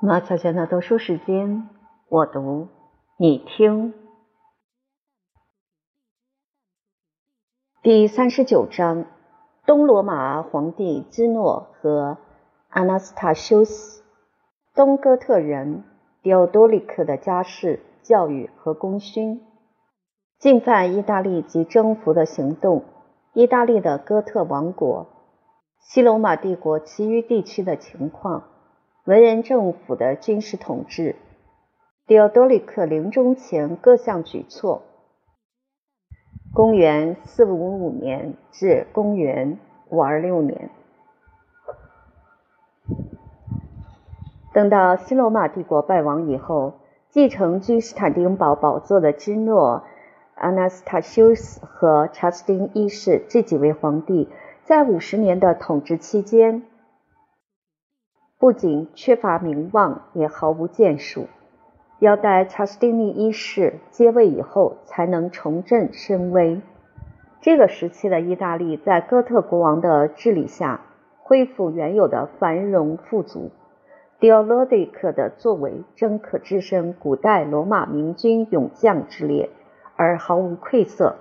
马小姐的读书时间，我读，你听。第三十九章：东罗马皇帝芝诺和阿纳斯塔修斯，东哥特人迪奥多利克的家世、教育和功勋，进犯意大利及征服的行动，意大利的哥特王国，西罗马帝国其余地区的情况。文人政府的军事统治，迪奥多利克临终前各项举措。公元四五五年至公元五二六年，等到西罗马帝国败亡以后，继承君士坦丁堡宝座的芝诺、阿纳斯塔修斯和查士丁一世这几位皇帝，在五十年的统治期间。不仅缺乏名望，也毫无建树。要待查士丁尼一世接位以后，才能重振声威。这个时期的意大利在哥特国王的治理下，恢复原有的繁荣富足。迪奥罗迪克的作为，真可置身古代罗马明军勇将之列，而毫无愧色。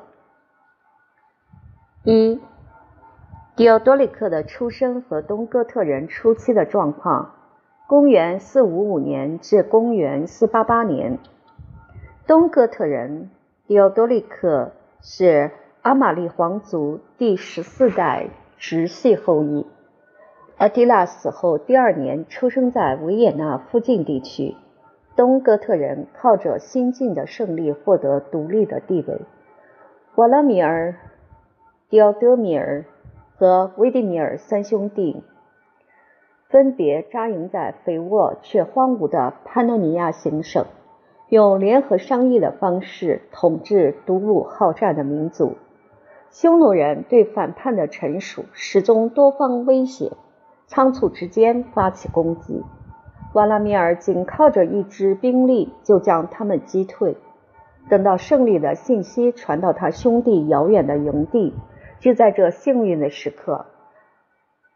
一迪奥多利克的出生和东哥特人初期的状况。公元455年至公元488年，东哥特人迪奥多利克是阿玛利皇族第十四代直系后裔。阿提拉死后第二年，出生在维也纳附近地区。东哥特人靠着新晋的胜利获得独立的地位。瓦拉米尔、迪奥德米尔。和维迪米尔三兄弟分别扎营在肥沃却荒芜的潘诺尼亚行省，用联合商议的方式统治独鲁好战的民族。匈奴人对反叛的臣属始终多方威胁，仓促之间发起攻击。瓦拉米尔仅靠着一支兵力就将他们击退。等到胜利的信息传到他兄弟遥远的营地。就在这幸运的时刻，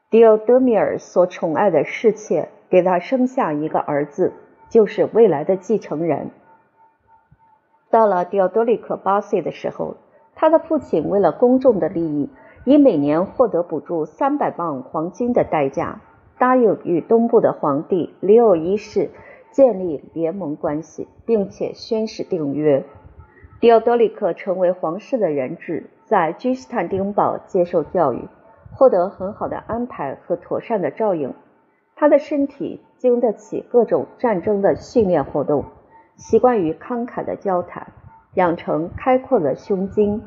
迪奥德米尔所宠爱的侍妾给他生下一个儿子，就是未来的继承人。到了迪奥多利克八岁的时候，他的父亲为了公众的利益，以每年获得补助三百磅黄金的代价，答应与东部的皇帝里奥一世建立联盟关系，并且宣誓订约。迪奥多利克成为皇室的人质。在君士坦丁堡接受教育，获得很好的安排和妥善的照应。他的身体经得起各种战争的训练活动，习惯于慷慨的交谈，养成开阔的胸襟。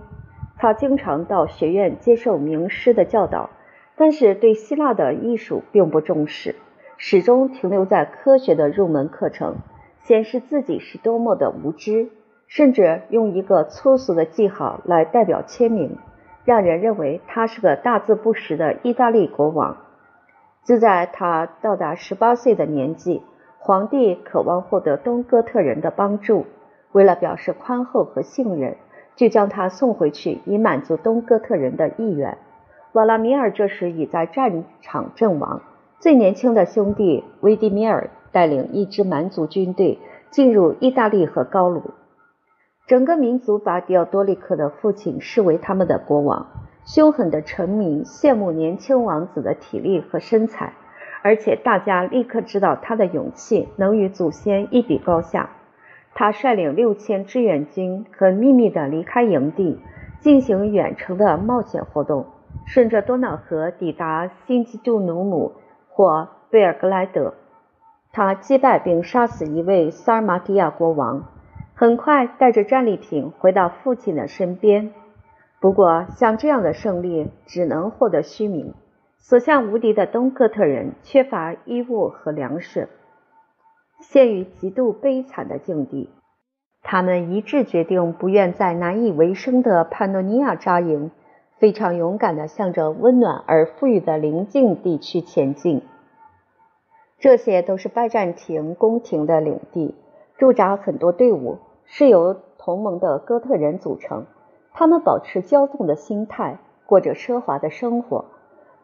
他经常到学院接受名师的教导，但是对希腊的艺术并不重视，始终停留在科学的入门课程，显示自己是多么的无知。甚至用一个粗俗的记号来代表签名，让人认为他是个大字不识的意大利国王。就在他到达十八岁的年纪，皇帝渴望获得东哥特人的帮助，为了表示宽厚和信任，就将他送回去，以满足东哥特人的意愿。瓦拉米尔这时已在战场阵亡，最年轻的兄弟维迪米尔带领一支蛮族军队进入意大利和高卢。整个民族把迪奥多利克的父亲视为他们的国王。凶狠的臣民羡慕年轻王子的体力和身材，而且大家立刻知道他的勇气能与祖先一比高下。他率领六千志愿军，很秘密地离开营地，进行远程的冒险活动，顺着多瑙河抵达新基杜努姆或贝尔格莱德。他击败并杀死一位萨尔马蒂亚国王。很快带着战利品回到父亲的身边。不过，像这样的胜利只能获得虚名。所向无敌的东哥特人缺乏衣物和粮食，陷于极度悲惨的境地。他们一致决定不愿在难以为生的潘诺尼亚扎营，非常勇敢地向着温暖而富裕的邻近地区前进。这些都是拜占庭宫廷的领地，驻扎很多队伍。是由同盟的哥特人组成，他们保持骄纵的心态，过着奢华的生活。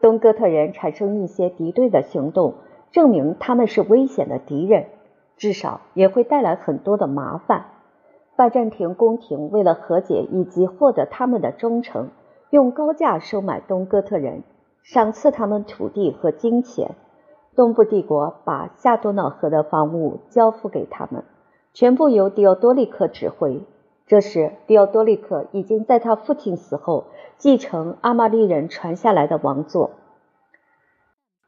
东哥特人产生一些敌对的行动，证明他们是危险的敌人，至少也会带来很多的麻烦。拜占庭宫廷为了和解以及获得他们的忠诚，用高价收买东哥特人，赏赐他们土地和金钱。东部帝国把夏多瑙河的防务交付给他们，全部由迪奥多利克指挥。这时，迪奥多利克已经在他父亲死后继承阿玛利人传下来的王座。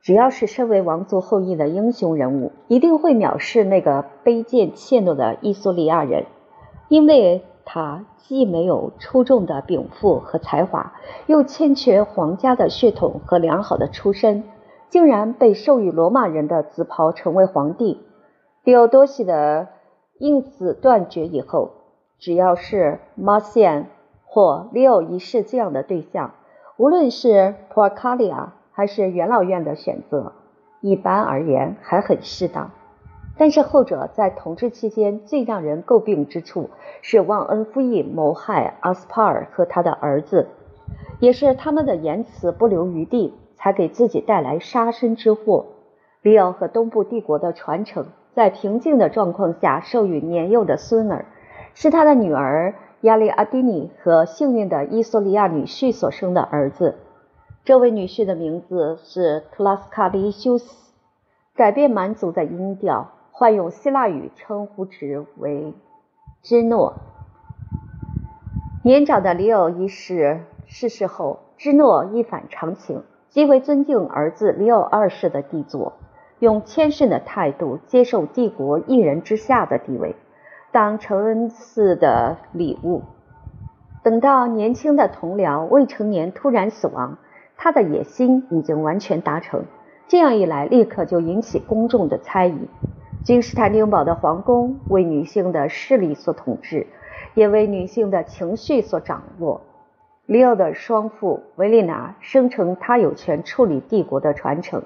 只要是身为王族后裔的英雄人物，一定会藐视那个卑贱怯懦的伊索里亚人，因为他既没有出众的禀赋和才华，又欠缺皇家的血统和良好的出身，竟然被授予罗马人的紫袍，成为皇帝。迪奥多西的因此断绝以后。只要是马西安或利奥一世这样的对象，无论是普尔卡利亚还是元老院的选择，一般而言还很适当。但是后者在统治期间最让人诟病之处是忘恩负义、谋害阿斯帕尔和他的儿子，也是他们的言辞不留余地，才给自己带来杀身之祸。利奥和东部帝国的传承，在平静的状况下授予年幼的孙儿。是他的女儿亚利阿蒂尼和幸运的伊索利亚女婿所生的儿子。这位女婿的名字是特拉斯卡利修斯。改变蛮族的音调，换用希腊语称呼之为芝诺。年长的里奥一世逝世后，芝诺一反常情，极为尊敬儿子里奥二世的帝座，用谦逊的态度接受帝国一人之下的地位。当承恩赐的礼物。等到年轻的同僚未成年突然死亡，他的野心已经完全达成。这样一来，立刻就引起公众的猜疑。君士坦丁堡的皇宫为女性的势力所统治，也为女性的情绪所掌握。利奥的双父维利娜声称他有权处理帝国的传承，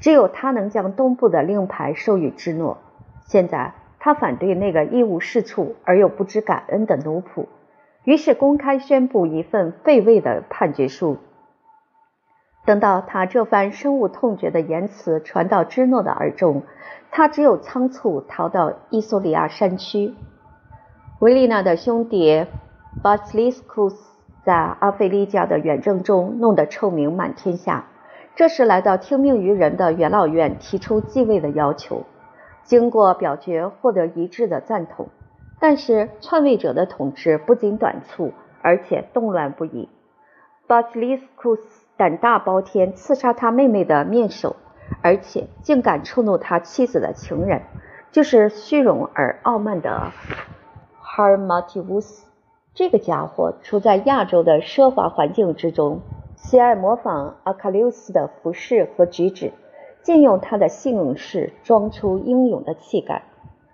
只有他能将东部的令牌授予芝诺。现在。他反对那个一无是处而又不知感恩的奴仆，于是公开宣布一份废位的判决书。等到他这番深恶痛绝的言辞传到芝诺的耳中，他只有仓促逃到伊索里亚山区。维利娜的兄弟巴斯利斯库斯在阿菲利加的远征中弄得臭名满天下，这时来到听命于人的元老院提出继位的要求。经过表决，获得一致的赞同。但是篡位者的统治不仅短促，而且动乱不已。巴斯利斯库斯胆大包天，刺杀他妹妹的面首，而且竟敢触怒他妻子的情人，就是虚荣而傲慢的哈尔马提乌斯。这个家伙处在亚洲的奢华环境之中，喜爱模仿阿喀琉斯的服饰和举止。借用他的姓氏装出英勇的气概，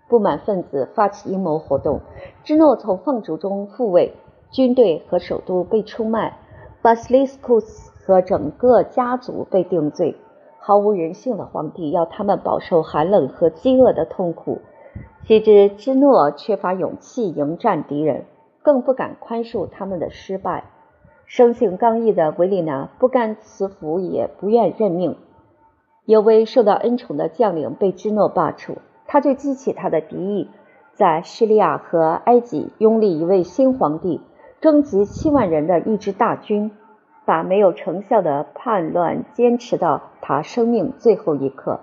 不满分子发起阴谋活动，芝诺从放逐中复位，军队和首都被出卖，巴斯利斯库斯和整个家族被定罪。毫无人性的皇帝要他们饱受寒冷和饥饿的痛苦，岂知芝诺缺乏勇气迎战敌人，更不敢宽恕他们的失败。生性刚毅的维里娜不甘辞服，也不愿认命。有位受到恩宠的将领被芝诺罢黜，他就激起他的敌意，在叙利亚和埃及拥立一位新皇帝，征集七万人的一支大军，把没有成效的叛乱坚持到他生命最后一刻。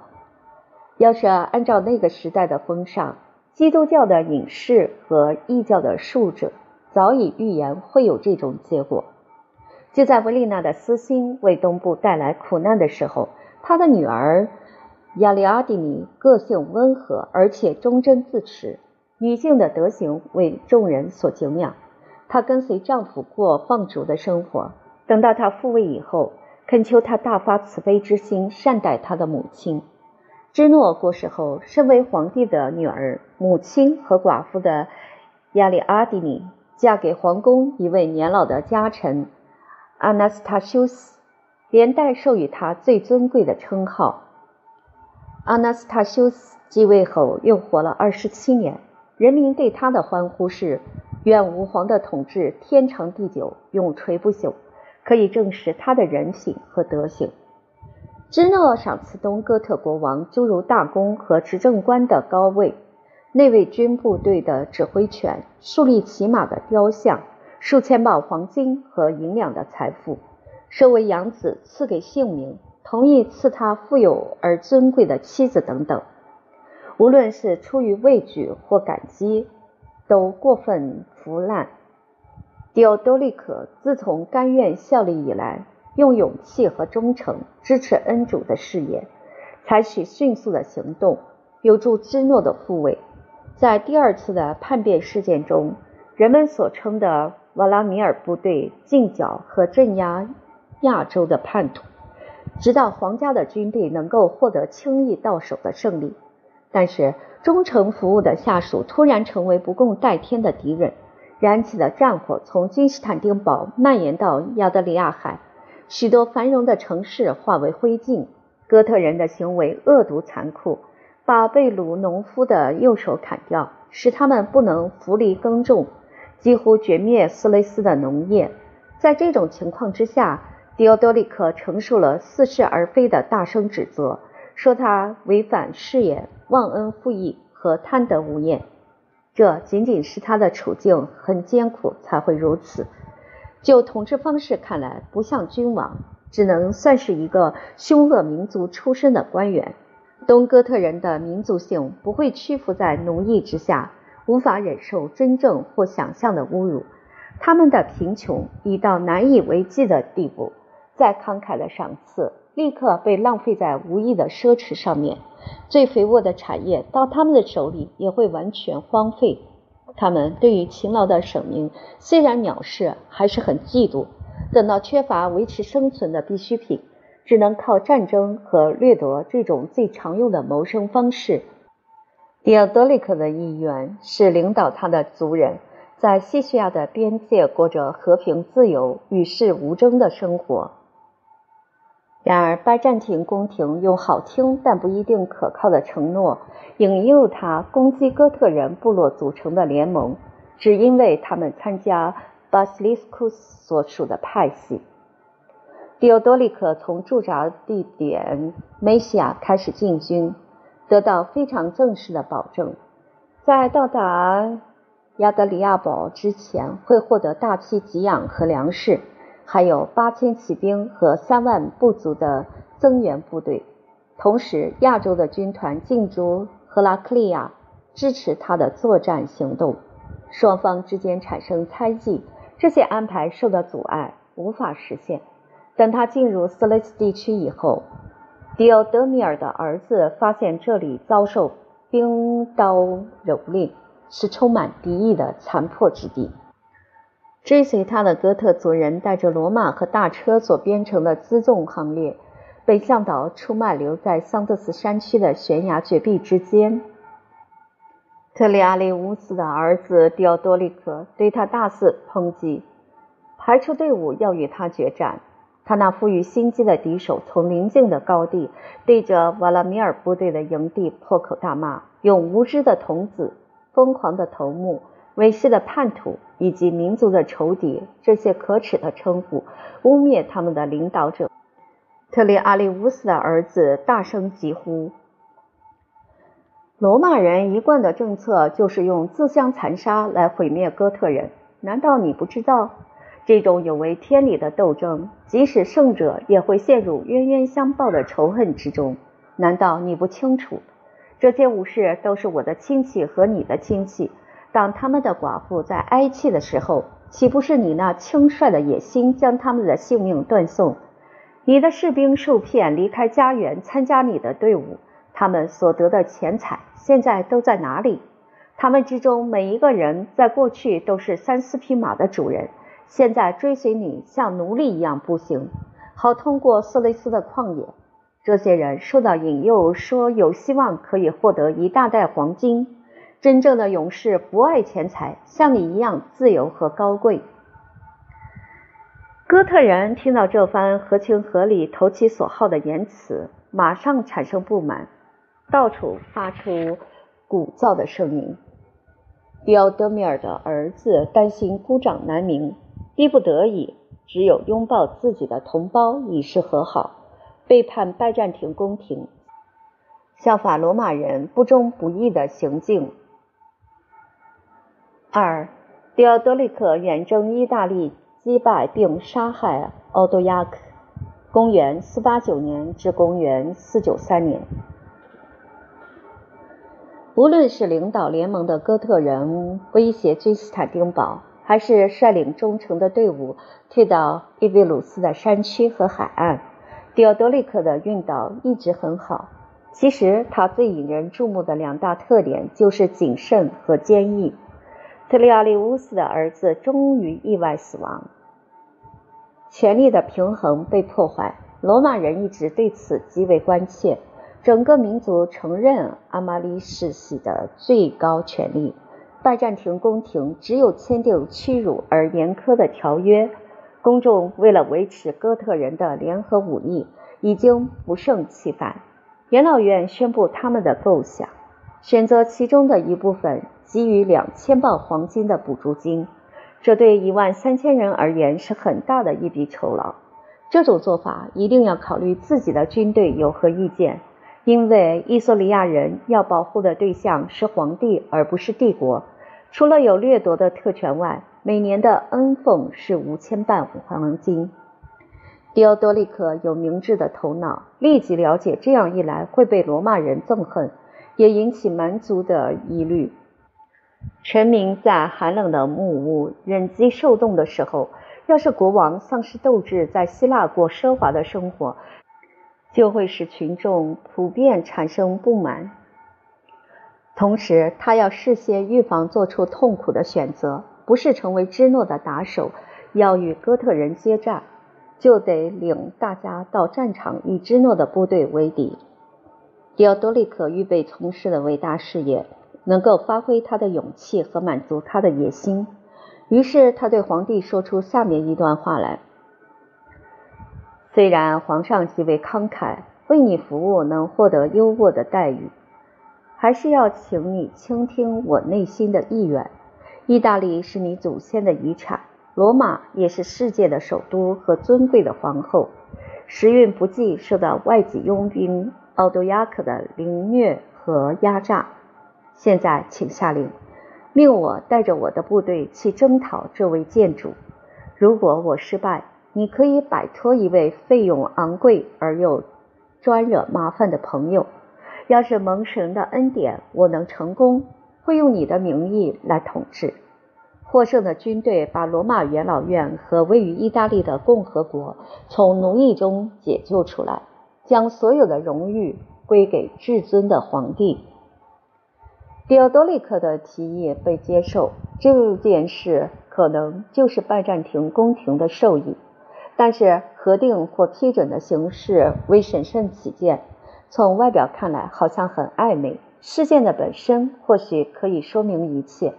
要是按照那个时代的风尚，基督教的隐士和异教的术者早已预言会有这种结果。就在维利娜的私心为东部带来苦难的时候。她的女儿亚利阿蒂尼个性温和，而且忠贞自持，女性的德行为众人所敬仰。她跟随丈夫过放逐的生活。等到她复位以后，恳求他大发慈悲之心，善待她的母亲。芝诺过世后，身为皇帝的女儿、母亲和寡妇的亚利阿蒂尼，嫁给皇宫一位年老的家臣阿纳斯塔修斯。连带授予他最尊贵的称号。阿纳斯塔修斯继位后又活了二十七年，人民对他的欢呼是：“愿吾皇的统治天长地久，永垂不朽。”可以证实他的人品和德行。芝诺赏赐东哥特国王诸如大公和执政官的高位，内卫军部队的指挥权，树立骑马的雕像，数千磅黄金和银两的财富，收为养子，赐给姓名，同意赐他富有而尊贵的妻子等等。无论是出于畏惧或感激，都过分腐烂。迪奥多利克自从甘愿效力以来，用勇气和忠诚支持恩主的事业，采取迅速的行动，有助芝诺的复位。在第二次的叛变事件中，人们所称的瓦拉米尔部队进剿和镇压亚洲的叛徒，直到皇家的军队能够获得轻易到手的胜利。但是，忠诚服务的下属突然成为不共戴天的敌人，燃起的战火从君士坦丁堡蔓延到亚得里亚海，许多繁荣的城市化为灰烬。哥特人的行为恶毒残酷，把贝鲁农夫的右手砍掉，使他们不能扶犁耕种，几乎绝灭斯雷斯的农业。在这种情况之下，迪奥多利克承受了似是而非的大声指责。说他违反誓言、忘恩负义和贪得无厌，这仅仅是他的处境很艰苦才会如此。就统治方式看来，不像君王，只能算是一个凶恶民族出身的官员。东哥特人的民族性不会屈服在奴役之下，无法忍受真正或想象的侮辱。他们的贫穷已到难以为继的地步，再慷慨的赏赐。立刻被浪费在无意的奢侈上面，最肥沃的产业到他们的手里也会完全荒废。他们对于勤劳的省民虽然藐视，还是很嫉妒。等到缺乏维持生存的必需品，只能靠战争和掠夺这种最常用的谋生方式。迪奥德里克的意愿是领导他的族人在西西亚的边界过着和平、自由、与世无争的生活。然而，拜占庭宫廷用好听但不一定可靠的承诺引诱他攻击哥特人部落组成的联盟，只因为他们参加巴斯利斯库斯所属的派系。迪奥多利克从驻扎地点梅西亚开始进军，得到非常正式的保证，在到达亚德里亚堡之前会获得大批给养和粮食。还有八千骑兵和三万不足的增援部队，同时亚洲的军团进驻赫拉克利亚，支持他的作战行动。双方之间产生猜忌，这些安排受到阻碍，无法实现。等他进入斯雷斯地区以后，迪奥德米尔的儿子发现这里遭受兵刀蹂躏，是充满敌意的残破之地。追随他的哥特族人带着罗马和大车所编成的辎重行列，被向导出卖留在桑德斯山区的悬崖绝壁之间。特里阿里乌斯的儿子迪奥多利克对他大肆抨击，排出队伍要与他决战。他那富于心机的敌手从邻近的高地对着瓦拉米尔部队的营地破口大骂，用无知的童子、疯狂的头目。韦氏的叛徒以及民族的仇敌，这些可耻的称呼，污蔑他们的领导者。特里阿里乌斯的儿子大声疾呼：“罗马人一贯的政策就是用自相残杀来毁灭哥特人，难道你不知道？这种有违天理的斗争，即使胜者也会陷入冤冤相报的仇恨之中。难道你不清楚？这些武士都是我的亲戚和你的亲戚。”当他们的寡妇在哀泣的时候，岂不是你那轻率的野心将他们的性命断送？你的士兵受骗离开家园参加你的队伍，他们所得的钱财现在都在哪里？他们之中每一个人在过去都是三四匹马的主人，现在追随你像奴隶一样步行，好通过色雷斯的旷野。这些人受到引诱，说有希望可以获得一大袋黄金。真正的勇士不爱钱财，像你一样自由和高贵。哥特人听到这番合情合理、投其所好的言辞，马上产生不满，到处发出鼓噪的声音。迪奥德米尔的儿子担心孤掌难鸣，逼不得已，只有拥抱自己的同胞以示和好。背叛拜占庭宫廷，效法罗马人不忠不义的行径。二，迪奥多利克远征意大利，击败并杀害奥多亚克，公元489年至公元493年。无论是领导联盟的哥特人威胁君士坦丁堡，还是率领忠诚的队伍退到伊维鲁斯的山区和海岸，迪奥多利克的运导一直很好。其实他最引人注目的两大特点就是谨慎和坚毅。特里奥利乌斯的儿子终于意外死亡，权力的平衡被破坏。罗马人一直对此极为关切。整个民族承认阿玛里世袭的最高权力。拜占庭宫廷只有签订屈辱而严苛的条约。公众为了维持哥特人的联合武力，已经不胜其烦。元老院宣布他们的构想，选择其中的一部分，给予两千磅黄金的补助金。这对一万三千人而言是很大的一笔酬劳。这种做法一定要考虑自己的军队有何意见。因为伊索里亚人要保护的对象是皇帝，而不是帝国。除了有掠夺的特权外，每年的恩俸是五千万黄金。迪奥多利克有明智的头脑，立即了解这样一来会被罗马人憎恨，也引起蛮族的疑虑。臣民在寒冷的木屋忍饥受冻的时候，要是国王丧失斗志，在希腊过奢华的生活。就会使群众普遍产生不满。同时，他要事先预防做出痛苦的选择，不是成为芝诺的打手，要与哥特人接战，就得领大家到战场与芝诺的部队为敌。迪奥多利克预备从事的伟大事业，能够发挥他的勇气和满足他的野心。于是，他对皇帝说出下面一段话来。虽然皇上极为慷慨，为你服务能获得优渥的待遇，还是要请你倾听我内心的意愿。意大利是你祖先的遗产，罗马也是世界的首都和尊贵的皇后。时运不济，受到外籍佣兵奥多亚克的凌虐和压榨。现在，请下令，命我带着我的部队去征讨这位建主。如果我失败，你可以摆脱一位费用昂贵而又专惹麻烦的朋友。要是蒙神的恩典，我能成功，会用你的名义来统治。获胜的军队把罗马元老院和位于意大利的共和国从奴役中解救出来，将所有的荣誉归给至尊的皇帝。迪奥多利克的提议被接受，这件事可能就是拜占庭宫廷的授意。但是核定或批准的形式为审慎起见，从外表看来好像很暧昧。事件的本身或许可以说明一切。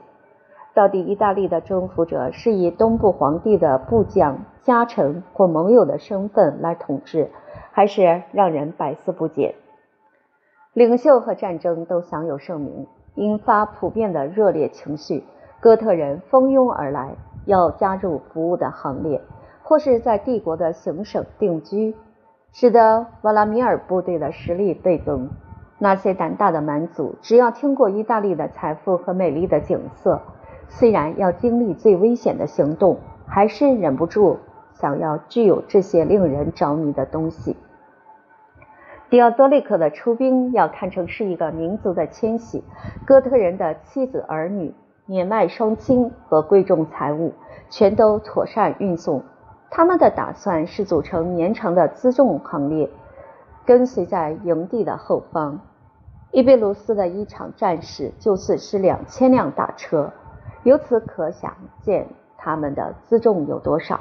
到底意大利的征服者是以东部皇帝的部将、家臣或盟友的身份来统治，还是让人百思不解。领袖和战争都享有盛名，引发普遍的热烈情绪。哥特人蜂拥而来，要加入服务的行列。或是在帝国的行省定居，使得瓦拉米尔部队的实力倍增。那些胆大的蛮族，只要听过意大利的财富和美丽的景色，虽然要经历最危险的行动，还是忍不住想要具有这些令人着迷的东西。迪奥多利克的出兵要看成是一个民族的迁徙，哥特人的妻子儿女、年迈双亲和贵重财物，全都妥善运送。他们的打算是组成绵长的辎重行列，跟随在营地的后方。伊贝鲁斯的一场战事就损失两千辆大车，由此可想见他们的辎重有多少。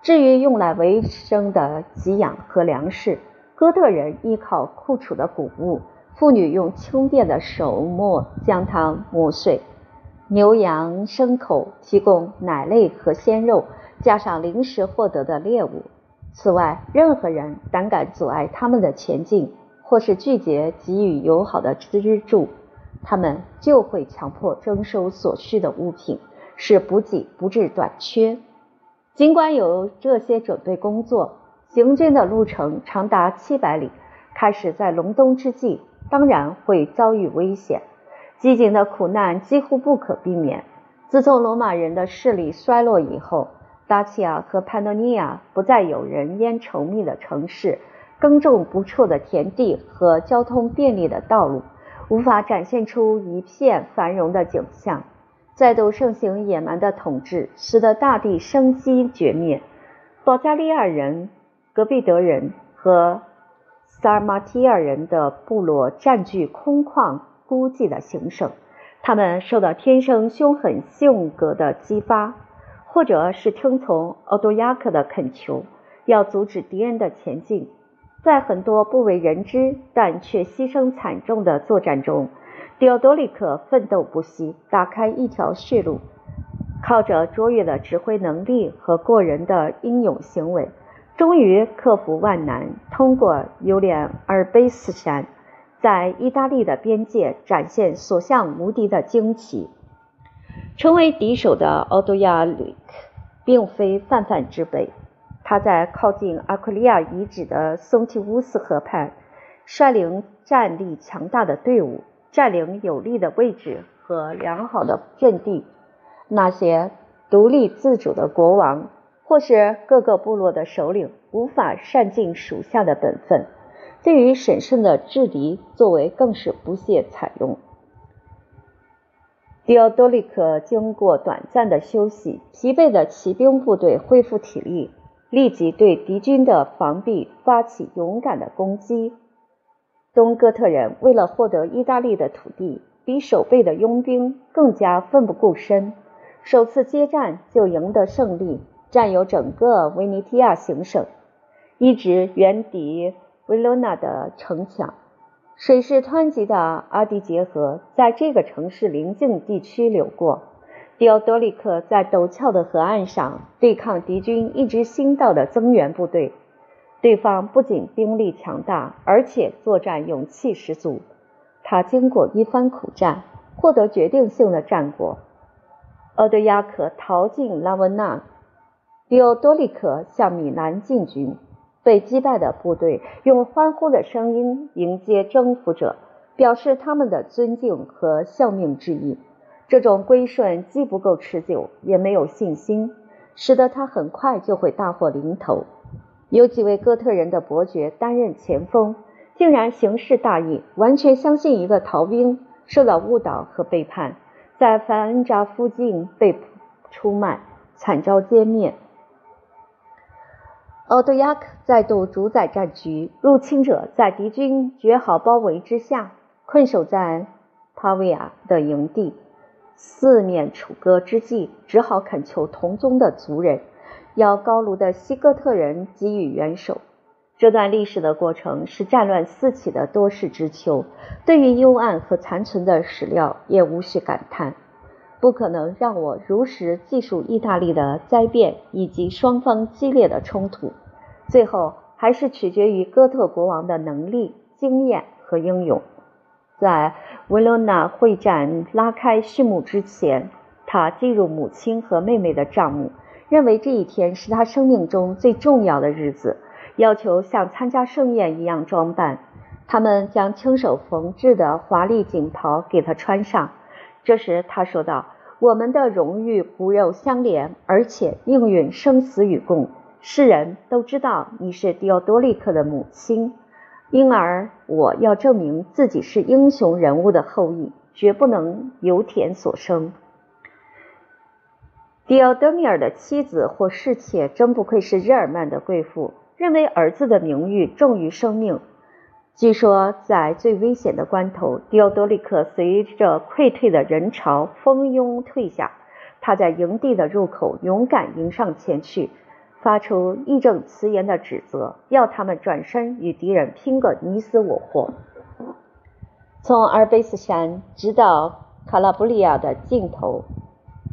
至于用来维生的给养和粮食，哥特人依靠库储的谷物，妇女用轻便的手磨将它磨碎，牛羊牲口提供奶类和鲜肉。加上临时获得的猎物。此外，任何人胆敢阻碍他们的前进，或是拒绝给予友好的资助，他们就会强迫征收所需的物品，使补给不致短缺。尽管有这些准备工作，行军的路程长达七百里，开始在隆冬之际，当然会遭遇危险。饥馑的苦难几乎不可避免。自从罗马人的势力衰落以后，达契亚和潘诺尼亚不再有人烟稠密的城市，耕种不辍的田地和交通便利的道路，无法展现出一片繁荣的景象。再度盛行野蛮的统治，使得大地生机绝灭。保加利亚人。戈壁德人和萨尔马提尔人的部落占据空旷孤寂的行省，他们受到天生凶狠性格的激发，或者是听从奥多亚克的恳求，要阻止敌人的前进。在很多不为人知但却牺牲惨重的作战中，迪奥多利克奋斗不息，打开一条血路，靠着卓越的指挥能力和过人的英勇行为。终于克服万难，通过游连阿尔卑斯山，在意大利的边界展现所向无敌的惊奇。成为敌手的奥多亚里克并非泛泛之辈，他在靠近阿奎利亚遗址的松提乌斯河畔，率领战力强大的队伍，占领有利的位置和良好的阵地。那些独立自主的国王。或是各个部落的首领无法善尽属下的本分，对于审慎的制敌作为更是不屑采用。迪奥多利克经过短暂的休息，疲惫的骑兵部队恢复体力，立即对敌军的防壁发起勇敢的攻击。东哥特人为了获得意大利的土地，比守备的佣兵更加奋不顾身，首次接战就赢得胜利。占有整个维尼提亚行省，一直远抵维罗纳的城墙。水势湍急的阿迪杰河在这个城市邻近地区流过。迪奥多利克在陡峭的河岸上对抗敌军一支新到的增援部队。对方不仅兵力强大，而且作战勇气十足。他经过一番苦战，获得决定性的战果。奥德亚克逃进拉文纳。迪奥多利克向米兰进军，被击败的部队用欢呼的声音迎接征服者，表示他们的尊敬和效命之意。这种归顺既不够持久，也没有信心，使得他很快就会大祸临头。有几位哥特人的伯爵担任前锋，竟然行事大意，完全相信一个逃兵受到误导和背叛，在凡恩扎附近被出卖，惨遭歼灭。奥多亚克再度主宰战局，入侵者在敌军绝好包围之下，困守在帕维亚的营地，四面楚歌之际，只好恳求同宗的族人，要高卢的西哥特人给予援手。这段历史的过程是战乱四起的多事之秋，对于幽暗和残存的史料，也无需感叹。不可能让我如实记述意大利的灾变以及双方激烈的冲突。最后还是取决于哥特国王的能力、经验和英勇。在维罗纳会战拉开序幕之前，他进入母亲和妹妹的帐幕，认为这一天是他生命中最重要的日子，要求像参加盛宴一样装扮。他们将亲手缝制的华丽锦袍给他穿上。这时他说道：“我们的荣誉骨肉相连，而且命运生死与共。”世人都知道你是迪奥多利克的母亲，因而我要证明自己是英雄人物的后裔，绝不能由田所生。迪奥德米尔的妻子或侍妾真不愧是日耳曼的贵妇，认为儿子的名誉重于生命。据说在最危险的关头，迪奥多利克随着溃退的人潮蜂拥退下，他在营地的入口勇敢迎上前去。发出义正辞严的指责，要他们转身与敌人拼个你死我活。从阿尔卑斯山直到卡拉布里亚的尽头，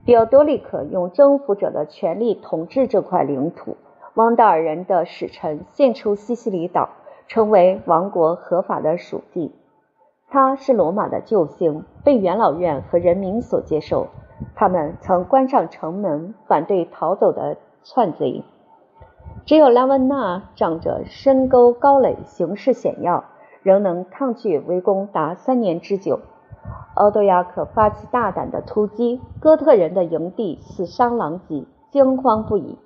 比奥多利克用征服者的权力统治这块领土。汪达尔人的使臣献出西西里岛，成为王国合法的属地。他是罗马的救星，被元老院和人民所接受。他们曾关上城门，反对逃走的篡贼。只有拉温纳仗着深沟高垒，形势险要，仍能抗拒围攻达三年之久。奥多亚克发起大胆的突击，哥特人的营地死伤狼藉，惊慌不已。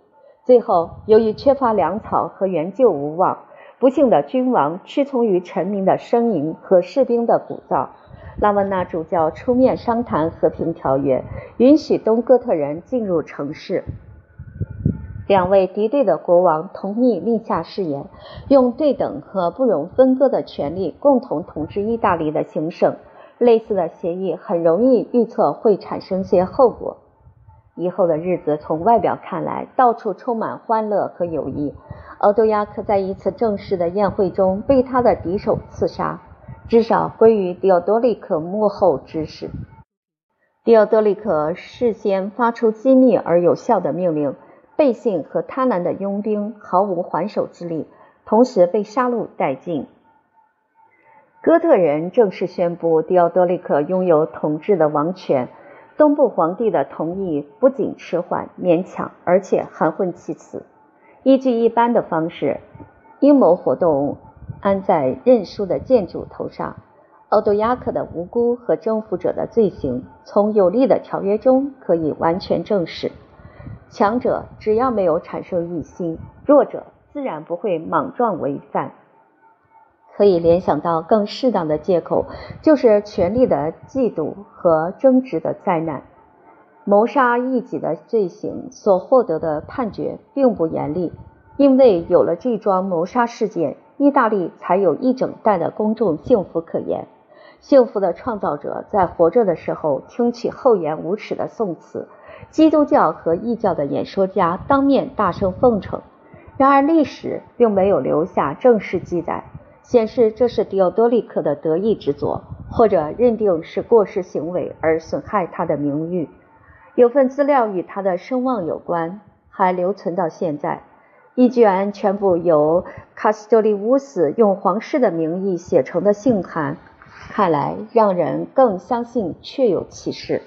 最后，由于缺乏粮草和援救无望，不幸的君王屈从于臣民的呻吟和士兵的鼓噪。拉文纳主教出面商谈和平条约，允许东哥特人进入城市。两位敌对的国王同意立下誓言，用对等和不容分割的权利共同统治意大利的行省。类似的协议很容易预测会产生些后果。以后的日子从外表看来，到处充满欢乐和友谊。奥多亚克在一次正式的宴会中被他的敌手刺杀，至少归于迪奥多利克幕后指使。迪奥多利克事先发出机密而有效的命令，背信和贪婪的佣兵毫无还手之力，同时被杀戮殆尽。哥特人正式宣布迪奥多利克拥有统治的王权。东部皇帝的同意不仅迟缓、勉强，而且含混其辞。依据一般的方式，阴谋活动安在认输的建筑头上。奥多亚克的无辜和征服者的罪行，从有利的条约中可以完全证实。强者只要没有产生异心，弱者自然不会莽撞违犯。可以联想到更适当的借口，就是权力的嫉妒和争执的灾难。谋杀异己的罪行所获得的判决并不严厉，因为有了这桩谋杀事件，意大利才有一整代的公众幸福可言。幸福的创造者在活着的时候听取厚颜无耻的颂词，基督教和异教的演说家当面大声奉承。然而历史并没有留下正式记载。显示这是迪奥多利克的得意之作，或者认定是过失行为而损害他的名誉。有份资料与他的声望有关，还留存到现在。一卷全部由卡斯多利乌斯用皇室的名义写成的信函，看来让人更相信确有其事。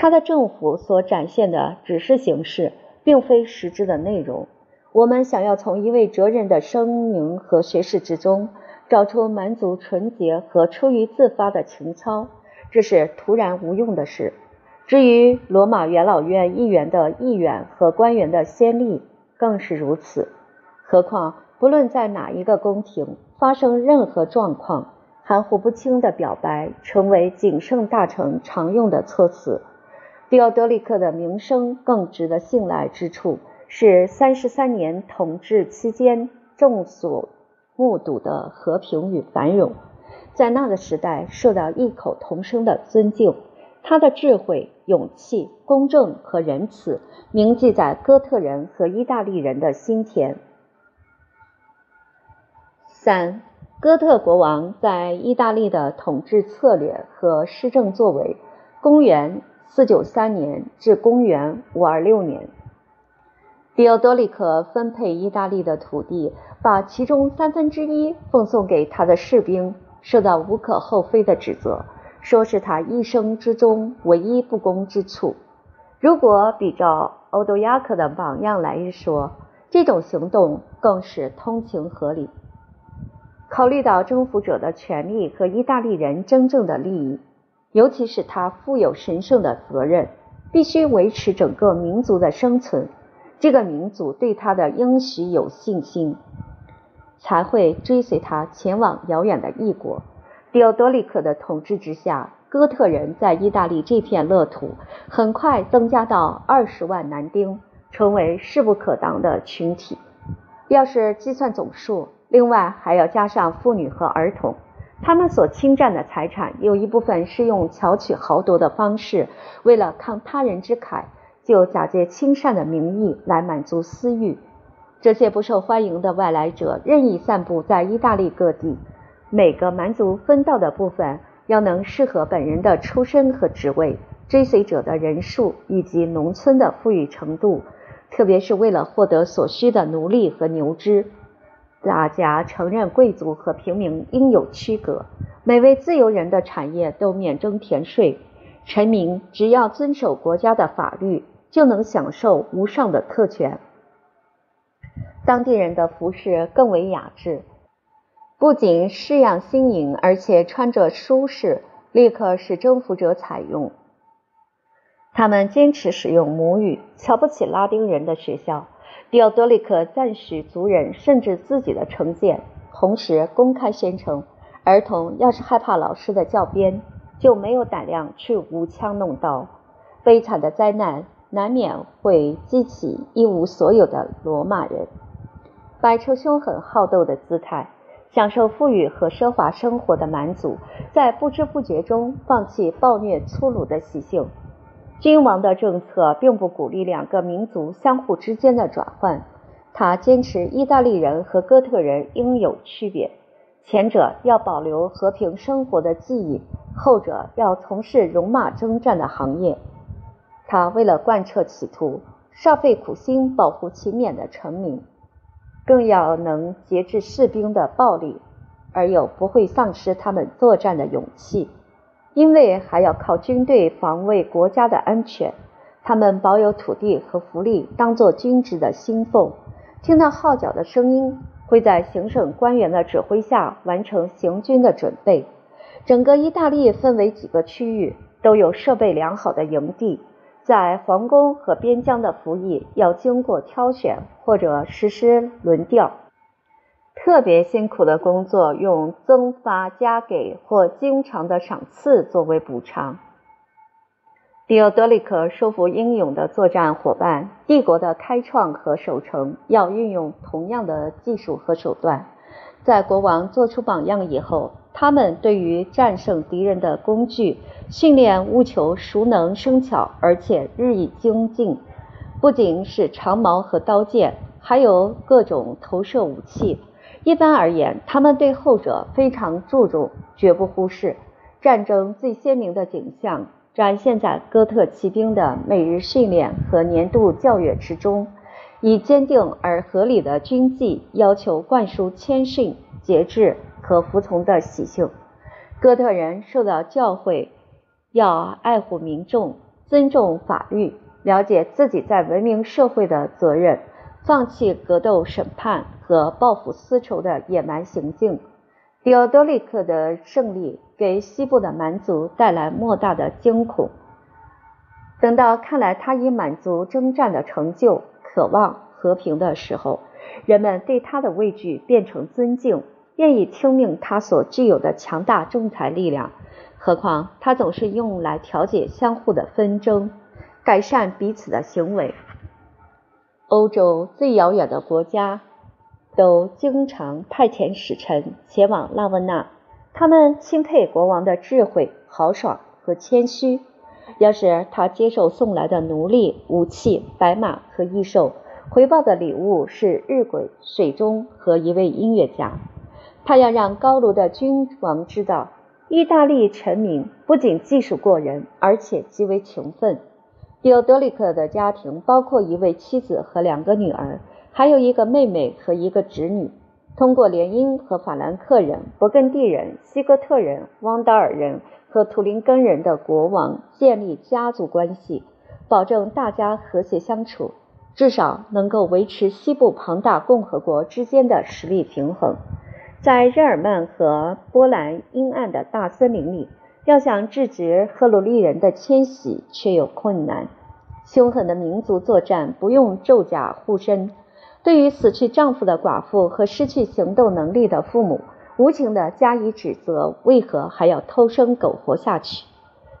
他的政府所展现的只是形式，并非实质的内容。我们想要从一位哲人的声明和学识之中找出满足纯洁和出于自发的情操，这是徒然无用的事。至于罗马元老院议员的议员和官员的先例，更是如此。何况不论在哪一个宫廷发生任何状况，含糊不清的表白成为谨慎大臣常用的措辞。迪奥德里克的名声更值得信赖之处。是三十三年统治期间众所目睹的和平与繁荣，在那个时代受到异口同声的尊敬。他的智慧、勇气、公正和仁慈铭记在哥特人和意大利人的心田。三、哥特国王在意大利的统治策略和施政作为。公元四九三年至公元五二六年。迪奥多利克分配意大利的土地，把其中三分之一奉送给他的士兵，受到无可厚非的指责，说是他一生之中唯一不公之处。如果比照欧多亚克的榜样来说，这种行动更是通情合理。考虑到征服者的权利和意大利人真正的利益，尤其是他负有神圣的责任，必须维持整个民族的生存。这个民族对他的应许有信心，才会追随他前往遥远的异国。迪奥多利克的统治之下，哥特人在意大利这片乐土很快增加到二十万男丁，成为势不可挡的群体。要是计算总数，另外还要加上妇女和儿童，他们所侵占的财产有一部分是用巧取豪夺的方式，为了抗他人之慨。就假借亲善的名义来满足私欲，这些不受欢迎的外来者任意散布在意大利各地。每个蛮族分到的部分要能适合本人的出身和职位、追随者的人数以及农村的富裕程度，特别是为了获得所需的奴隶和牛只。大家承认贵族和平民应有区隔，每位自由人的产业都免征田税，臣民只要遵守国家的法律。就能享受无上的特权。当地人的服饰更为雅致，不仅式样新颖，而且穿着舒适，立刻使征服者采用。他们坚持使用母语，瞧不起拉丁人的学校。迪奥多利克赞许族人，甚至自己的成见，同时公开宣称，儿童要是害怕老师的教鞭，就没有胆量去舞枪弄刀。悲惨的灾难难免会激起一无所有的罗马人，摆出凶狠好斗的姿态，享受富裕和奢华生活的蛮族，在不知不觉中放弃暴虐粗鲁的习性。君王的政策并不鼓励两个民族相互之间的转换，他坚持意大利人和哥特人应有区别，前者要保留和平生活的记忆，后者要从事戎马征战的行业。他为了贯彻企图，煞费苦心保护勤勉的臣民，更要能节制士兵的暴力，而又不会丧失他们作战的勇气。因为还要靠军队防卫国家的安全，他们保有土地和福利，当做军职的薪俸。听到号角的声音，会在行省官员的指挥下完成行军的准备。整个意大利分为几个区域，都有设备良好的营地。在皇宫和边疆的服役要经过挑选或者实施轮调。特别辛苦的工作用增发加给或经常的赏赐作为补偿。迪奥多利克说服英勇的作战伙伴，帝国的开创和守成要运用同样的技术和手段。在国王做出榜样以后，他们对于战胜敌人的工具训练务求熟能生巧，而且日益精进。不仅是长矛和刀剑，还有各种投射武器。一般而言，他们对后者非常注重，绝不忽视。战争最鲜明的景象展现在哥特骑兵的每日训练和年度教育之中，以坚定而合理的军纪要求灌输谦逊、节制、和服从的习性。哥特人受到教诲，要爱护民众，尊重法律，了解自己在文明社会的责任。放弃格斗审判和报复私仇的野蛮行径。迪奥多利克的胜利给西部的蛮族带来莫大的惊恐。等到看来他已满足征战的成就，渴望和平的时候，人们对他的畏惧变成尊敬，愿意听命他所具有的强大仲裁力量。何况他总是用来调解相互的纷争，改善彼此的行为。欧洲最遥远的国家都经常派遣使臣前往拉文纳，他们钦佩国王的智慧、豪爽和谦虚。要是他接受送来的奴隶、武器、白马和异兽，回报的礼物是日晷、水钟和一位音乐家。他要让高卢的君王知道，意大利臣民不仅技术过人，而且极为勤奋。迪奥多利克的家庭包括一位妻子和两个女儿，还有一个妹妹和一个侄女。通过联姻和法兰克人、勃艮第人、西哥特人、汪达尔人和图林根人的国王建立家族关系，保证大家和谐相处，至少能够维持西部庞大共和国之间的实力平衡。在日耳曼和波兰阴暗的大森林里。要想制止赫鲁利人的迁徙，却有困难。凶狠的民族作战不用胄甲护身，对于死去丈夫的寡妇和失去行动能力的父母，无情地加以指责。为何还要偷生苟活下去？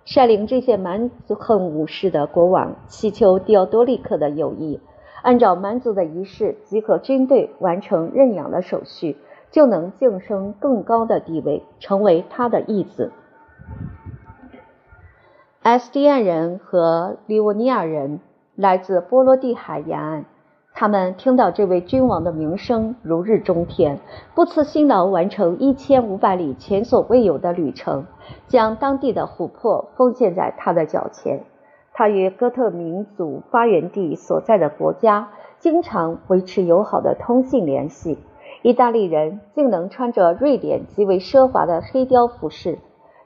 率领这些蛮族恨武士的国王祈求迪奥多利克的友谊，按照蛮族的仪式集合军队，完成认养的手续，就能晋升更高的地位，成为他的义子。埃斯蒂安人和利沃尼亚人来自波罗的海沿岸，他们听到这位君王的名声如日中天，不辞辛劳完成一千五百里前所未有的旅程，将当地的琥珀奉献在他的脚前。他与哥特民族发源地所在的国家经常维持友好的通信联系。意大利人竟能穿着瑞典极为奢华的黑貂服饰。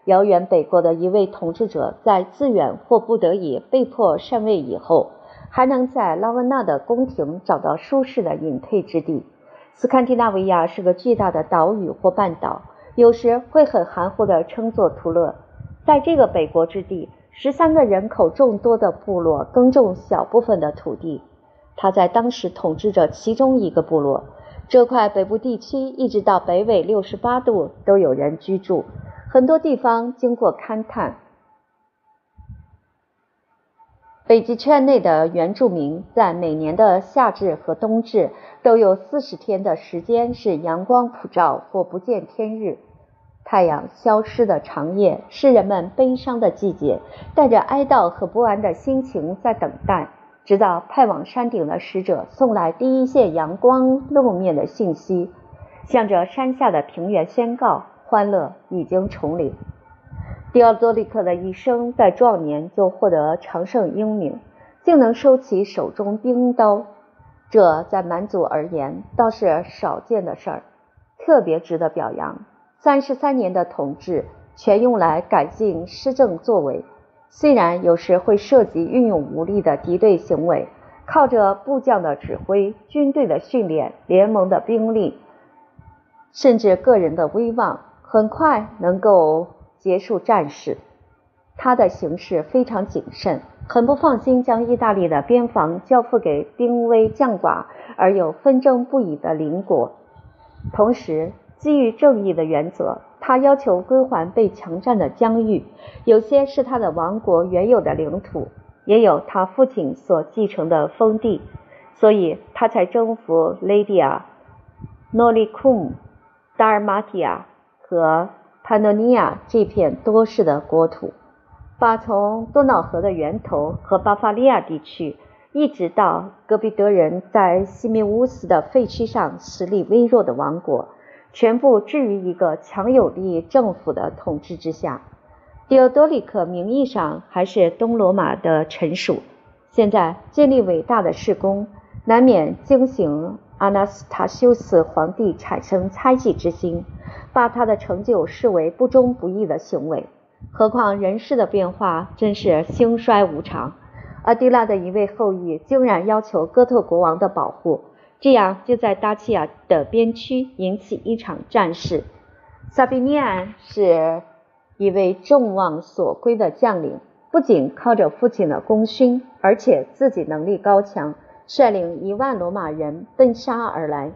遥远北国的一位统治者在自愿或不得已被迫禅位以后，还能在拉文纳的宫廷找到舒适的隐退之地。斯堪的纳维亚是个巨大的岛屿或半岛，有时会很含糊地称作图勒。在这个北国之地，十三个人口众多的部落耕种小部分的土地。他在当时统治着其中一个部落。这块北部地区一直到北纬六十八度都有人居住，很多地方经过勘探。北极圈内的原住民在每年的夏至和冬至都有四十天的时间是阳光普照或不见天日。太阳消失的长夜是人们悲伤的季节，带着哀悼和不安的心情在等待，直到派往山顶的使者送来第一线阳光露面的信息，向着山下的平原宣告：欢乐已经重临。迪奥多利克的一生在壮年就获得常胜英名，竟能收起手中兵刀，这在蛮族而言倒是少见的事儿，特别值得表扬。三十三年的统治全用来改进施政作为，虽然有时会涉及运用武力的敌对行为，靠着部将的指挥、军队的训练、联盟的兵力，甚至个人的威望，很快能够结束战事。他的行事非常谨慎，很不放心将意大利的边防交付给兵微将寡而又纷争不已的邻国，同时。基于正义的原则，他要求归还被强占的疆域，有些是他的王国原有的领土，也有他父亲所继承的封地，所以他才征服 Lydia、Noricum、达尔马提亚和潘诺尼亚这片多事的国土，把从多瑙河的源头和巴伐利亚地区，一直到戈壁德人在西米乌斯的废墟上实力微弱的王国。全部置于一个强有力政府的统治之下。迪奥多利克名义上还是东罗马的臣属，现在建立伟大的事功，难免惊醒阿纳斯塔修斯皇帝产生猜忌之心，把他的成就视为不忠不义的行为。何况人事的变化真是兴衰无常，阿迪拉的一位后裔竟然要求哥特国王的保护。这样就在达契亚的边区引起一场战事。萨比尼安是一位众望所归的将领，不仅靠着父亲的功勋，而且自己能力高强，率领一万罗马人奔杀而来。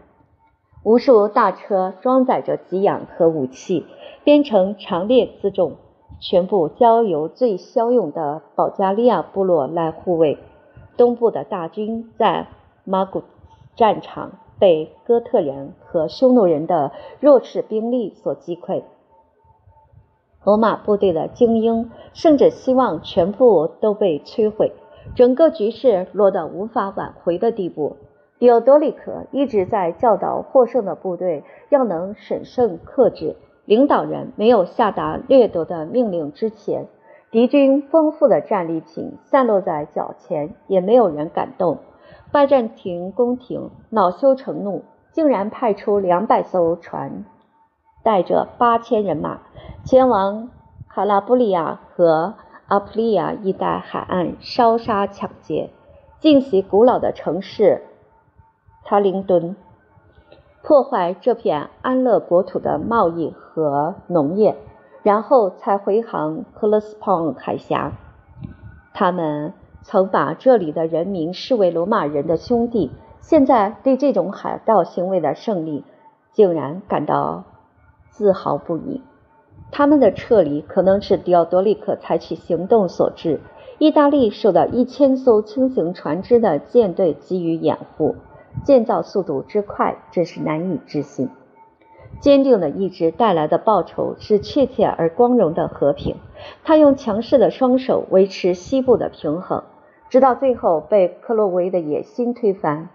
无数大车装载着给养和武器，编成长列辎重，全部交由最骁勇的保加利亚部落来护卫。东部的大军在马古。战场被哥特人和匈奴人的弱势兵力所击溃，罗马部队的精英甚至希望全部都被摧毁，整个局势落到无法挽回的地步。迪奥多利克一直在教导获胜的部队要能审慎克制，领导人没有下达掠夺的命令之前，敌军丰富的战利品散落在脚前，也没有人敢动。拜占庭宫廷恼羞成怒，竟然派出两百艘船，带着八千人马，前往卡拉布里亚和阿普利亚一带海岸烧杀抢劫，进袭古老的城市塔林敦，破坏这片安乐国土的贸易和农业，然后才回航赫勒斯滂海峡。他们。曾把这里的人民视为罗马人的兄弟，现在对这种海盗行为的胜利，竟然感到自豪不已。他们的撤离可能是迪奥多利克采取行动所致。意大利受到一千艘轻型船只的舰队给予掩护，建造速度之快，真是难以置信。坚定的意志带来的报酬是确切而光荣的和平。他用强势的双手维持西部的平衡。直到最后被克洛维的野心推翻。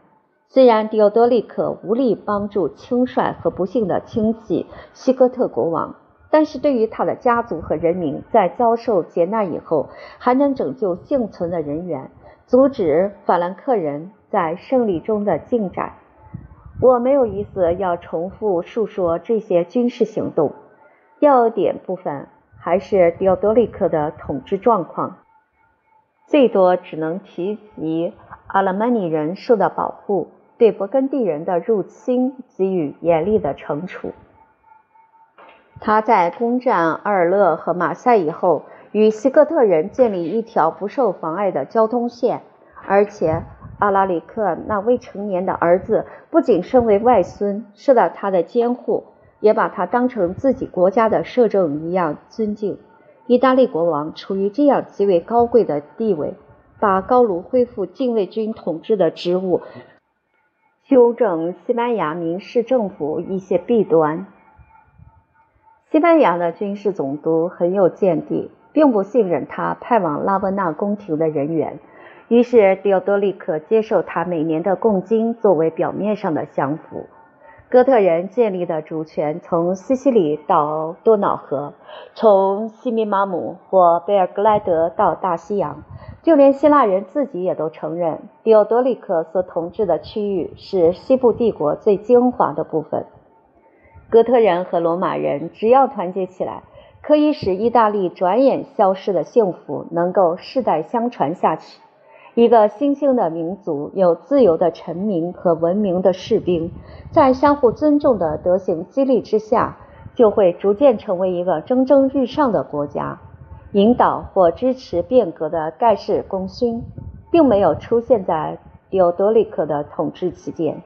虽然迪奥多利克无力帮助轻率和不幸的亲戚西哥特国王，但是对于他的家族和人民，在遭受劫难以后，还能拯救幸存的人员，阻止法兰克人在胜利中的进展。我没有意思要重复述说这些军事行动，要点部分还是迪奥多利克的统治状况。最多只能提及阿勒曼尼人受到保护，对勃艮第人的入侵给予严厉的惩处。他在攻占阿尔勒和马赛以后，与西哥特人建立一条不受妨碍的交通线，而且阿拉里克那未成年的儿子不仅身为外孙受到他的监护，也把他当成自己国家的摄政一样尊敬。意大利国王处于这样极为高贵的地位，把高卢恢复禁卫军统治的职务，纠正西班牙民事政府一些弊端。西班牙的军事总督很有见地，并不信任他派往拉文纳宫廷的人员，于是迪奥多利克接受他每年的贡金作为表面上的降服。哥特人建立的主权从西西里到多瑙河，从西米马姆或贝尔格莱德到大西洋，就连希腊人自己也都承认，迪奥多利克所统治的区域是西部帝国最精华的部分。哥特人和罗马人只要团结起来，可以使意大利转眼消失的幸福能够世代相传下去。一个新兴的民族，有自由的臣民和文明的士兵，在相互尊重的德行激励之下，就会逐渐成为一个蒸蒸日上的国家。引导或支持变革的盖世功勋，并没有出现在迪奥多利克的统治期间。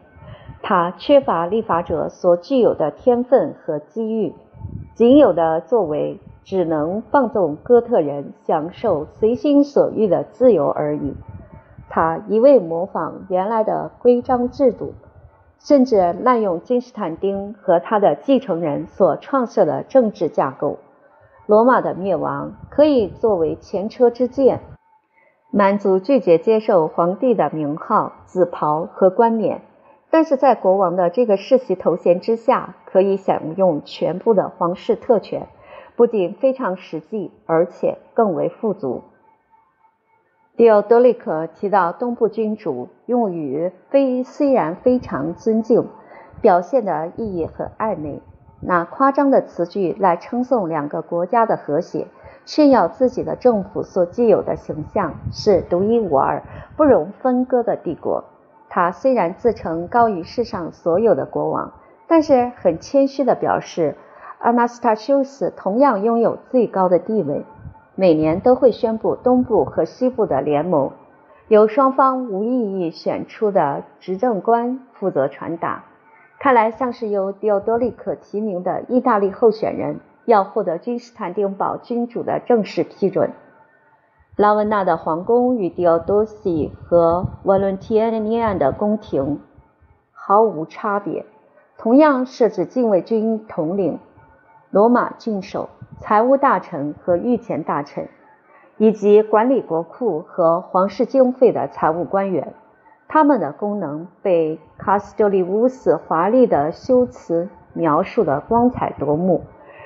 他缺乏立法者所具有的天分和机遇，仅有的作为只能放纵哥特人享受随心所欲的自由而已。他一味模仿原来的规章制度，甚至滥用君士坦丁和他的继承人所创设的政治架构。罗马的灭亡可以作为前车之鉴。满族拒绝接受皇帝的名号、紫袍和冠冕，但是在国王的这个世袭头衔之下，可以享用全部的皇室特权，不仅非常实际，而且更为富足。迪奥多利克提到东部君主，用语非虽然非常尊敬，表现的意义很暧昧，拿夸张的词句来称颂两个国家的和谐，炫耀自己的政府所具有的形象是独一无二、不容分割的帝国。他虽然自称高于世上所有的国王，但是很谦虚地表示，阿纳斯塔修斯同样拥有最高的地位。每年都会宣布东部和西部的联盟，由双方无异议选出的执政官负责传达。看来像是由迪奥多利克提名的意大利候选人要获得君士坦丁堡君主的正式批准。拉文纳的皇宫与迪奥多西和瓦伦提尼安的宫廷毫无差别，同样设置禁卫军统领、罗马郡守。财务大臣和御前大臣，以及管理国库和皇室经费的财务官员，他们的功能被卡斯多利乌斯华丽的修辞描述的光彩夺目，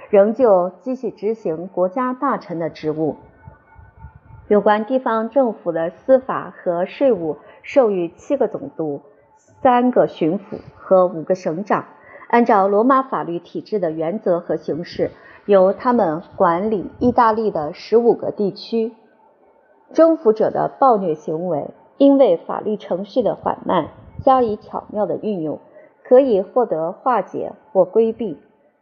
仍旧继续执行国家大臣的职务。有关地方政府的司法和税务，授予七个总督、三个巡抚和五个省长，按照罗马法律体制的原则和形式。由他们管理意大利的十五个地区。征服者的暴虐行为，因为法律程序的缓慢加以巧妙的运用，可以获得化解或规避。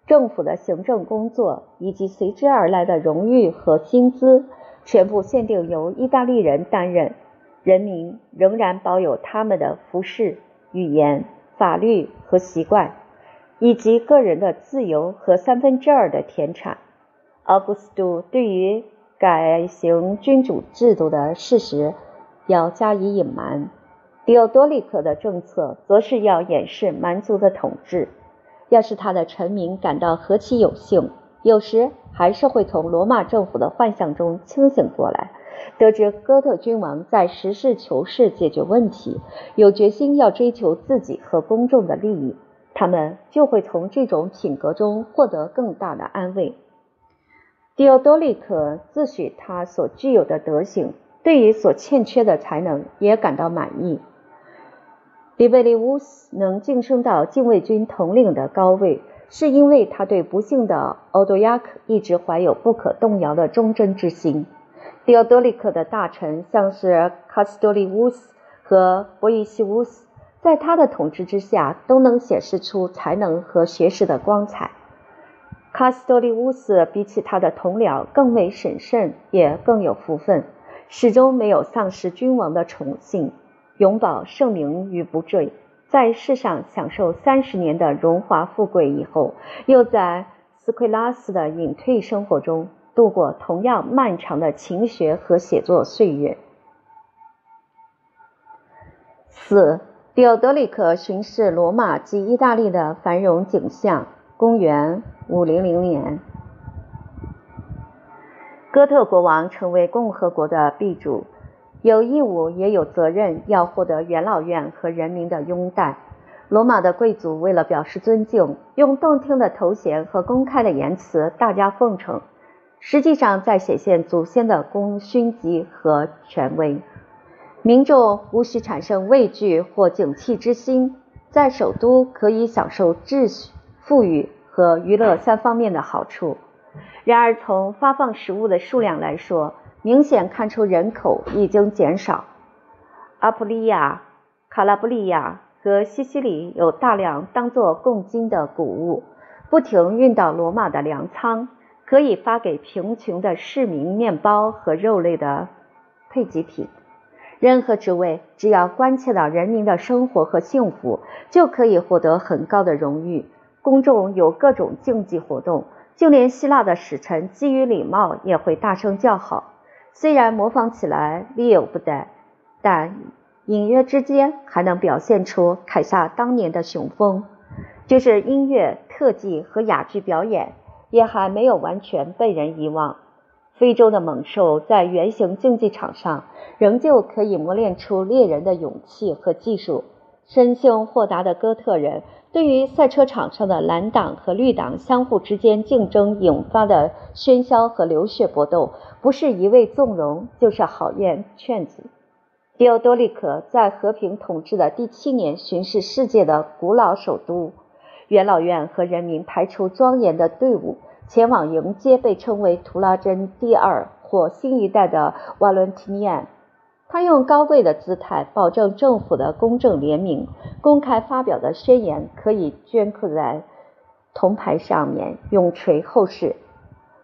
政府的行政工作以及随之而来的荣誉和薪资，全部限定由意大利人担任。人民仍然保有他们的服饰、语言、法律和习惯。以及个人的自由和三分之二的田产。奥古斯都对于改行君主制度的事实要加以隐瞒。迪奥多利克的政策则是要掩饰蛮族的统治。要使他的臣民感到何其有幸，有时还是会从罗马政府的幻象中清醒过来，得知哥特君王在实事求是解决问题，有决心要追求自己和公众的利益。他们就会从这种品格中获得更大的安慰。迪奥多利克自诩他所具有的德行，对于所欠缺的才能也感到满意。迪贝利乌斯能晋升到禁卫军统领的高位，是因为他对不幸的奥多亚克一直怀有不可动摇的忠贞之心。迪奥多利克的大臣像是卡斯多利乌斯。和博伊西乌斯，在他的统治之下，都能显示出才能和学识的光彩。卡斯多利乌斯比起他的同僚更为审慎，也更有福分，始终没有丧失君王的宠幸，永保盛名与不坠，在世上享受三十年的荣华富贵以后，又在斯奎拉斯的隐退生活中度过同样漫长的勤学和写作岁月。四，迪奥德里克巡视罗马及意大利的繁荣景象。公元五零零年，哥特国王成为共和国的币主，有义务也有责任要获得元老院和人民的拥戴。罗马的贵族为了表示尊敬，用动听的头衔和公开的言辞大加奉承，实际上在显现祖先的功勋级和权威。民众无需产生畏惧或警惕之心，在首都可以享受秩序。富裕和娱乐三方面的好处。然而，从发放食物的数量来说，明显看出人口已经减少。阿普利亚、卡拉布利亚和西西里有大量当做贡金的谷物，不停运到罗马的粮仓，可以发给贫穷的市民面包和肉类的配给品。任何职位只要关切到人民的生活和幸福，就可以获得很高的荣誉。公众有各种竞技活动，就连希腊的使臣基于礼貌也会大声叫好。虽然模仿起来力有不逮，但隐约之间还能表现出凯撒当年的雄风。就是音乐特技和哑剧表演，也还没有完全被人遗忘。非洲的猛兽在圆形竞技场上，仍旧可以磨练出猎人的勇气和技术。生性豁达的哥特人。对于赛车场上的蓝党和绿党相互之间竞争引发的喧嚣和流血搏斗，不是一味纵容，就是好言劝阻。迪奥多利克在和平统治的第七年巡视世界的古老首都，元老院和人民排出庄严的队伍，前往迎接被称为图拉真第二或新一代的瓦伦提尼安。他用高贵的姿态保证政府的公正廉明，公开发表的宣言可以镌刻在铜牌上面，永垂后世。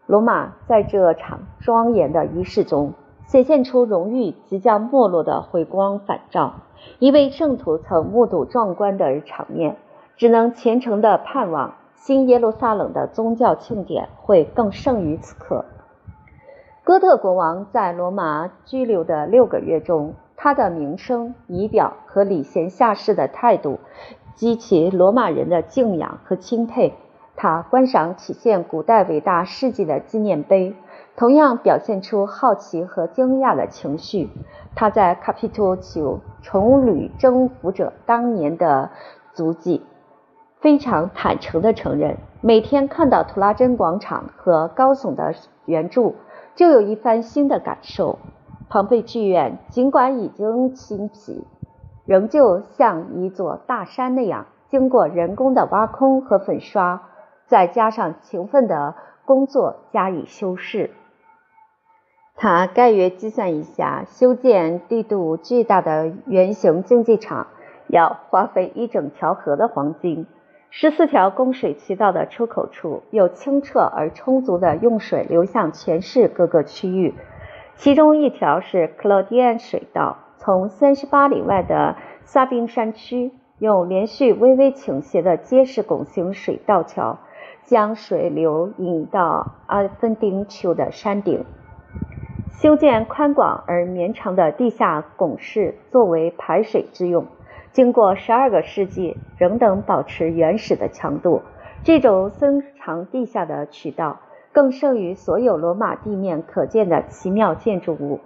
罗马在这场庄严的仪式中，显现出荣誉即将没落的回光返照。一位圣徒曾目睹壮观的场面，只能虔诚地盼望新耶路撒冷的宗教庆典会更胜于此刻。哥特国王在罗马居留的六个月中，他的名声、仪表和礼贤下士的态度，激起罗马人的敬仰和钦佩。他观赏体现古代伟大事迹的纪念碑，同样表现出好奇和惊讶的情绪。他在卡皮托丘重履征服者当年的足迹，非常坦诚地承认，每天看到图拉真广场和高耸的圆柱。就有一番新的感受。庞贝剧院尽管已经清皮，仍旧像一座大山那样，经过人工的挖空和粉刷，再加上勤奋的工作加以修饰。他概约计算一下，修建地度巨大的圆形竞技场要花费一整条河的黄金。十四条供水渠道的出口处有清澈而充足的用水流向全市各个区域，其中一条是克劳迪安水道，从三十八里外的萨宾山区用连续微微倾斜的结实拱形水道桥将水流引到阿芬丁丘的山顶，修建宽广而绵长的地下拱室作为排水之用。经过十二个世纪，仍能保持原始的强度。这种深藏地下的渠道，更胜于所有罗马地面可见的奇妙建筑物。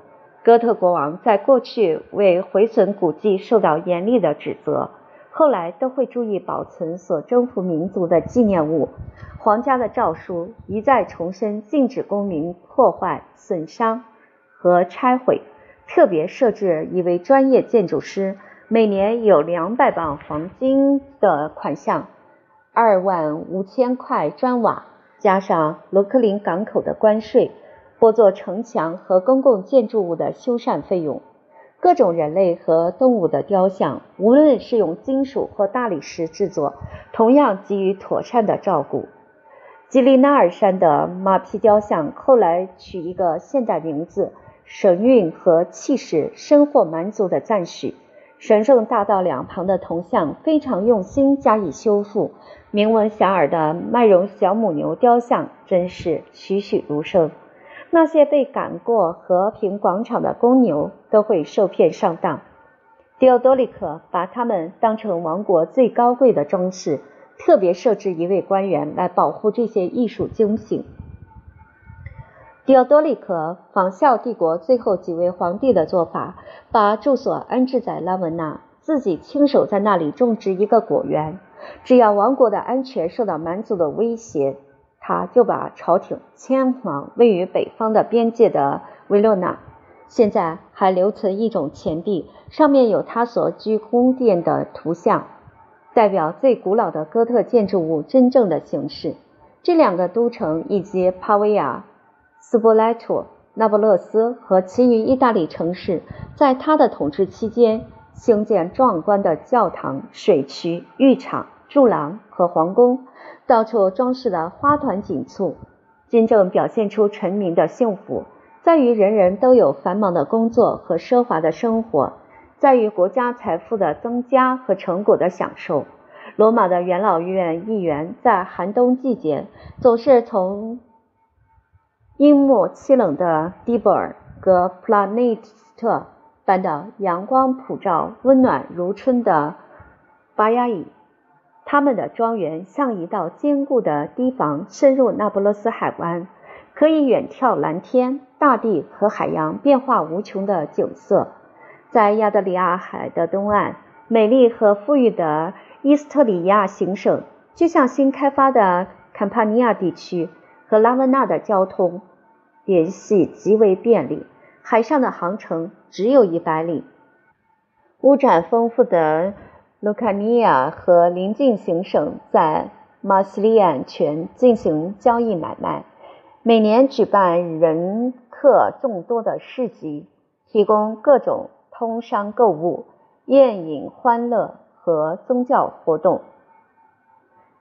哥特国王在过去为毁损古迹受到严厉的指责，后来都会注意保存所征服民族的纪念物。皇家的诏书一再重申禁止公民破坏、损伤和拆毁，特别设置一位专业建筑师。每年有两百磅黄金的款项，二万五千块砖瓦，加上罗克林港口的关税，或做城墙和公共建筑物的修缮费用。各种人类和动物的雕像，无论是用金属或大理石制作，同样给予妥善的照顾。吉利纳尔山的马匹雕像后来取一个现代名字，神韵和气势深获蛮族的赞许。神圣大道两旁的铜像非常用心加以修复，名闻遐迩的麦绒小母牛雕像真是栩栩如生。那些被赶过和平广场的公牛都会受骗上当。迪奥多利克把它们当成王国最高贵的装饰，特别设置一位官员来保护这些艺术精品。迪奥多利克仿效帝国最后几位皇帝的做法，把住所安置在拉文纳，自己亲手在那里种植一个果园。只要王国的安全受到蛮族的威胁，他就把朝廷迁往位于北方的边界的维罗纳。现在还留存一种钱币，上面有他所居宫殿的图像，代表最古老的哥特建筑物真正的形式。这两个都城以及帕维亚。斯波莱托、那不勒斯和其余意大利城市，在他的统治期间兴建壮观的教堂、水渠、浴场、柱廊和皇宫，到处装饰的花团锦簇。真正表现出臣民的幸福，在于人人都有繁忙的工作和奢华的生活，在于国家财富的增加和成果的享受。罗马的元老院议员在寒冬季节总是从。阴漠凄冷的迪布尔和普拉内斯特搬到阳光普照、温暖如春的巴亚伊，他们的庄园像一道坚固的堤防，深入那不勒斯海湾，可以远眺蓝天、大地和海洋变化无穷的景色。在亚得里亚海的东岸，美丽和富裕的伊斯特里亚行省，就像新开发的坎帕尼亚地区和拉文纳的交通。联系极为便利，海上的航程只有一百里。物产丰富的卢卡尼亚和邻近行省在马斯利安泉进行交易买卖，每年举办人客众多的市集，提供各种通商购物、宴饮欢乐和宗教活动。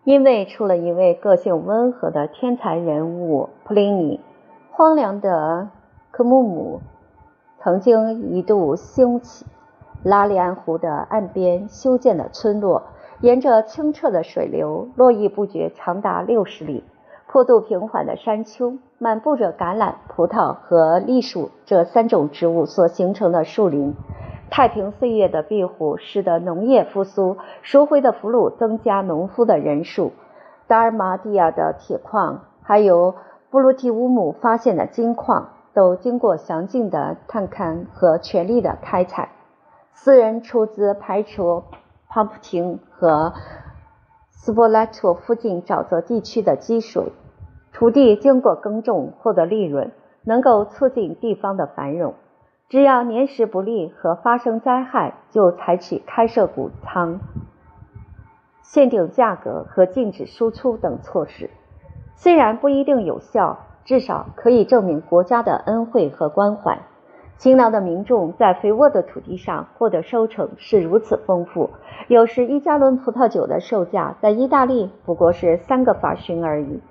因为出了一位个性温和的天才人物普林尼。荒凉的科穆姆曾经一度兴起，拉里安湖的岸边修建的村落，沿着清澈的水流络绎不绝，长达六十里。坡度平缓的山丘，满布着橄榄、葡萄和栗树这三种植物所形成的树林。太平岁月的庇护，使得农业复苏，赎回的俘虏增加农夫的人数。达尔马蒂亚的铁矿，还有。布鲁提乌姆发现的金矿都经过详尽的探勘和全力的开采。私人出资排除庞普廷和斯波拉托附近沼泽地区的积水，土地经过耕种获得利润，能够促进地方的繁荣。只要年时不利和发生灾害，就采取开设谷仓、限定价格和禁止输出等措施。虽然不一定有效，至少可以证明国家的恩惠和关怀。勤劳的民众在肥沃的土地上获得收成是如此丰富，有时一加仑葡萄酒的售价在意大利不过是三个法勋而已。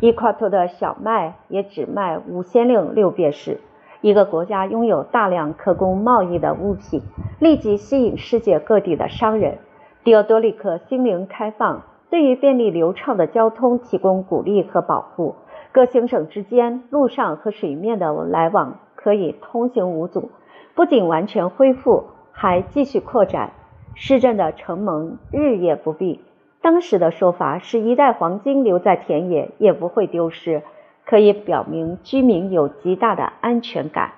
一夸托的小麦也只卖五先令六便士。一个国家拥有大量可供贸易的物品，立即吸引世界各地的商人。迪奥多利克心灵开放。对于便利流畅的交通提供鼓励和保护，各行省之间陆上和水面的来往可以通行无阻。不仅完全恢复，还继续扩展。市镇的城门日夜不闭。当时的说法是一袋黄金留在田野也不会丢失，可以表明居民有极大的安全感。